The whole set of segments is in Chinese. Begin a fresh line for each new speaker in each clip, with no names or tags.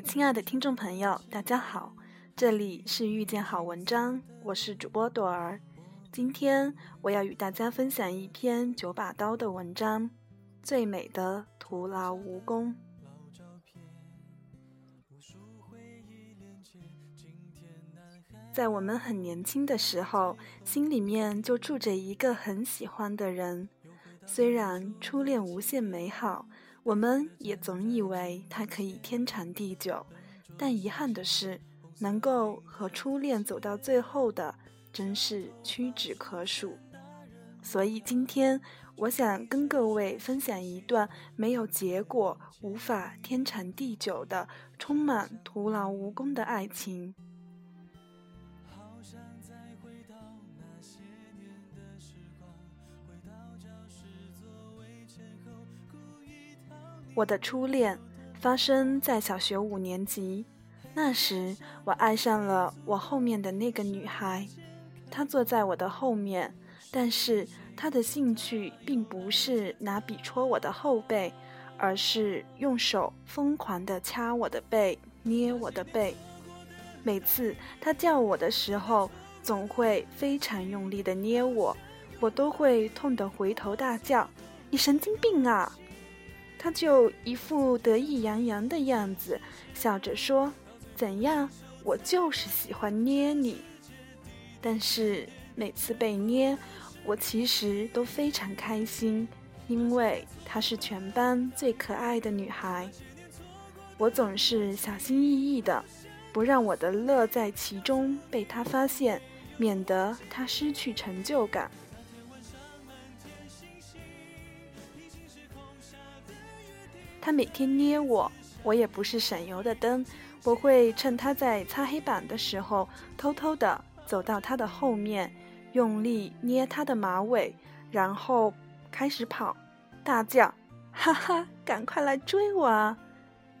亲爱的听众朋友，大家好，这里是遇见好文章，我是主播朵儿。今天我要与大家分享一篇九把刀的文章，《最美的徒劳无功》。在我们很年轻的时候，心里面就住着一个很喜欢的人，虽然初恋无限美好。我们也总以为它可以天长地久，但遗憾的是，能够和初恋走到最后的，真是屈指可数。所以今天，我想跟各位分享一段没有结果、无法天长地久的、充满徒劳无功的爱情。我的初恋发生在小学五年级，那时我爱上了我后面的那个女孩，她坐在我的后面，但是她的兴趣并不是拿笔戳我的后背，而是用手疯狂地掐我的背、捏我的背。每次她叫我的时候，总会非常用力地捏我，我都会痛得回头大叫：“你神经病啊！”他就一副得意洋洋的样子，笑着说：“怎样？我就是喜欢捏你。”但是每次被捏，我其实都非常开心，因为她是全班最可爱的女孩。我总是小心翼翼的，不让我的乐在其中被她发现，免得她失去成就感。他每天捏我，我也不是省油的灯，我会趁他在擦黑板的时候，偷偷的走到他的后面，用力捏他的马尾，然后开始跑，大叫：“哈哈，赶快来追我啊！”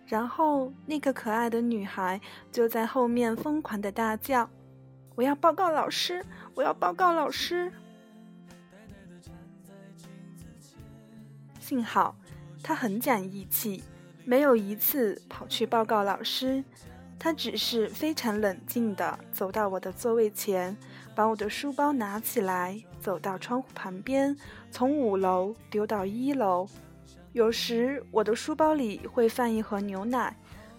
然后那个可爱的女孩就在后面疯狂的大叫：“我要报告老师，我要报告老师！”幸好。他很讲义气，没有一次跑去报告老师，他只是非常冷静地走到我的座位前，把我的书包拿起来，走到窗户旁边，从五楼丢到一楼。有时我的书包里会放一盒牛奶，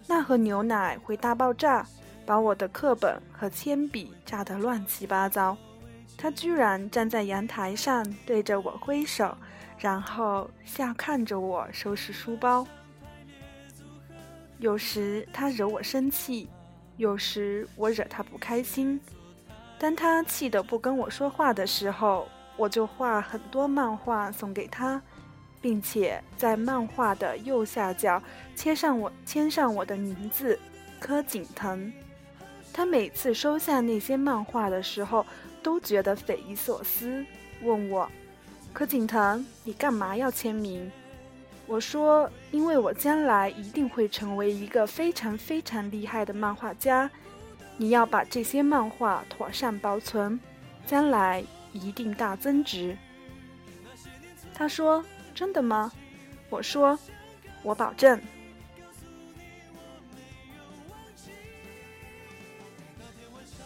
那盒牛奶会大爆炸，把我的课本和铅笔炸得乱七八糟。他居然站在阳台上对着我挥手。然后笑看着我收拾书包。有时他惹我生气，有时我惹他不开心。当他气得不跟我说话的时候，我就画很多漫画送给他，并且在漫画的右下角签上我签上我的名字柯景腾。他每次收下那些漫画的时候，都觉得匪夷所思，问我。柯景腾，你干嘛要签名？我说，因为我将来一定会成为一个非常非常厉害的漫画家，你要把这些漫画妥善保存，将来一定大增值。他说：“真的吗？”我说：“我保证。”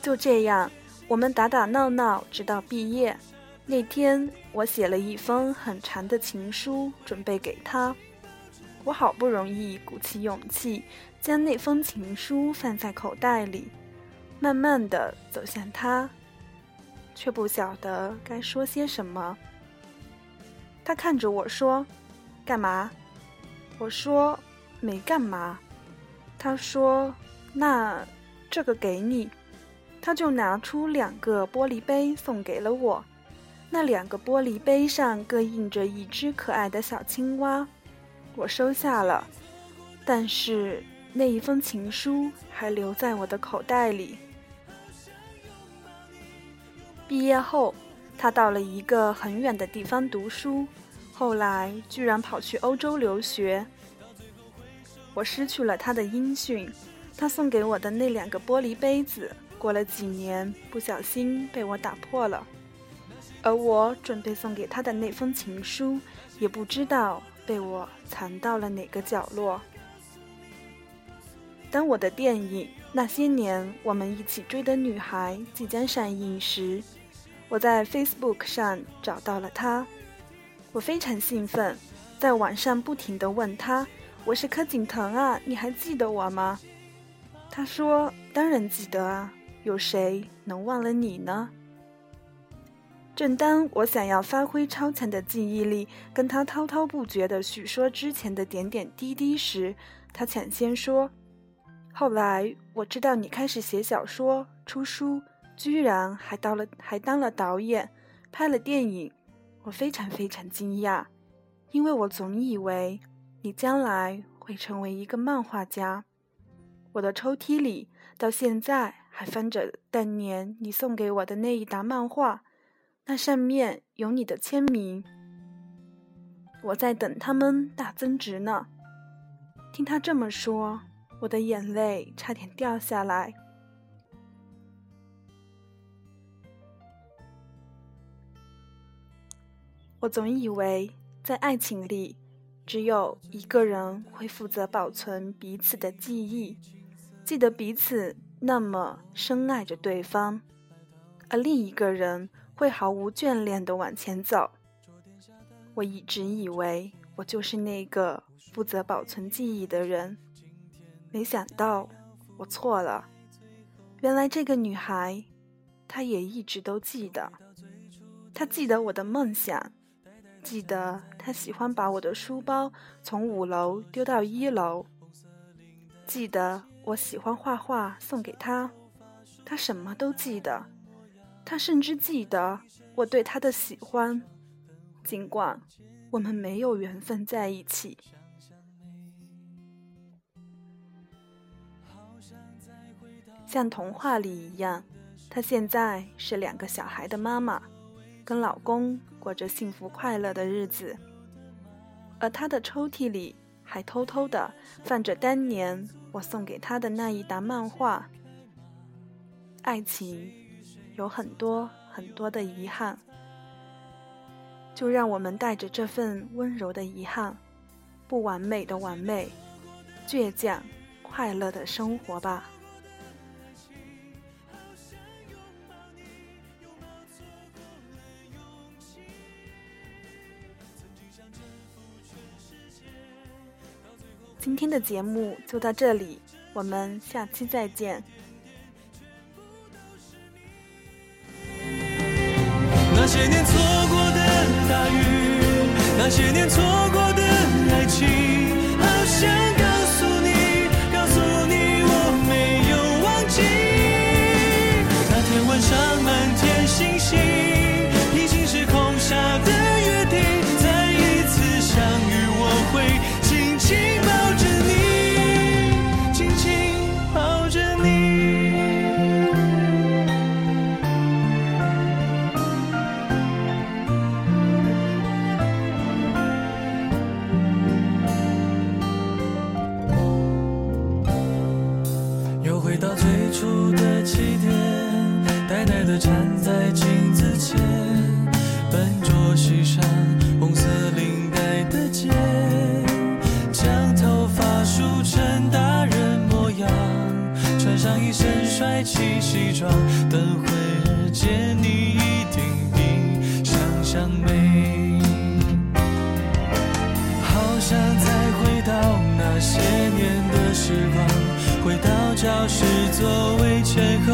就这样，我们打打闹闹，直到毕业。那天，我写了一封很长的情书，准备给他。我好不容易鼓起勇气，将那封情书放在口袋里，慢慢的走向他，却不晓得该说些什么。他看着我说：“干嘛？”我说：“没干嘛。”他说：“那这个给你。”他就拿出两个玻璃杯送给了我。那两个玻璃杯上各印着一只可爱的小青蛙，我收下了，但是那一封情书还留在我的口袋里。毕业后，他到了一个很远的地方读书，后来居然跑去欧洲留学。我失去了他的音讯，他送给我的那两个玻璃杯子，过了几年，不小心被我打破了。而我准备送给他的那封情书，也不知道被我藏到了哪个角落。当我的电影《那些年我们一起追的女孩》即将上映时，我在 Facebook 上找到了她。我非常兴奋，在网上不停地问她：“我是柯景腾啊，你还记得我吗？”她说：“当然记得啊，有谁能忘了你呢？”正当我想要发挥超强的记忆力，跟他滔滔不绝地叙说之前的点点滴滴时，他抢先说：“后来我知道你开始写小说、出书，居然还当了还当了导演，拍了电影，我非常非常惊讶，因为我总以为你将来会成为一个漫画家。我的抽屉里到现在还翻着当年你送给我的那一沓漫画。”那上面有你的签名，我在等他们大增值呢。听他这么说，我的眼泪差点掉下来。我总以为在爱情里，只有一个人会负责保存彼此的记忆，记得彼此那么深爱着对方，而另一个人。会毫无眷恋地往前走。我一直以为我就是那个负责保存记忆的人，没想到我错了。原来这个女孩，她也一直都记得。她记得我的梦想，记得她喜欢把我的书包从五楼丢到一楼，记得我喜欢画画送给她，她什么都记得。他甚至记得我对他的喜欢，尽管我们没有缘分在一起。像童话里一样，她现在是两个小孩的妈妈，跟老公过着幸福快乐的日子。而她的抽屉里还偷偷的放着当年我送给他的那一沓漫画。爱情。有很多很多的遗憾，就让我们带着这份温柔的遗憾，不完美的完美，倔强快乐的生活吧。今天的节目就到这里，我们下期再见。
那些年错过的大雨，那些年错过的等会儿见你一定比想象美。好想再回到那些年的时光，回到教室座位前后，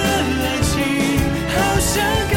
好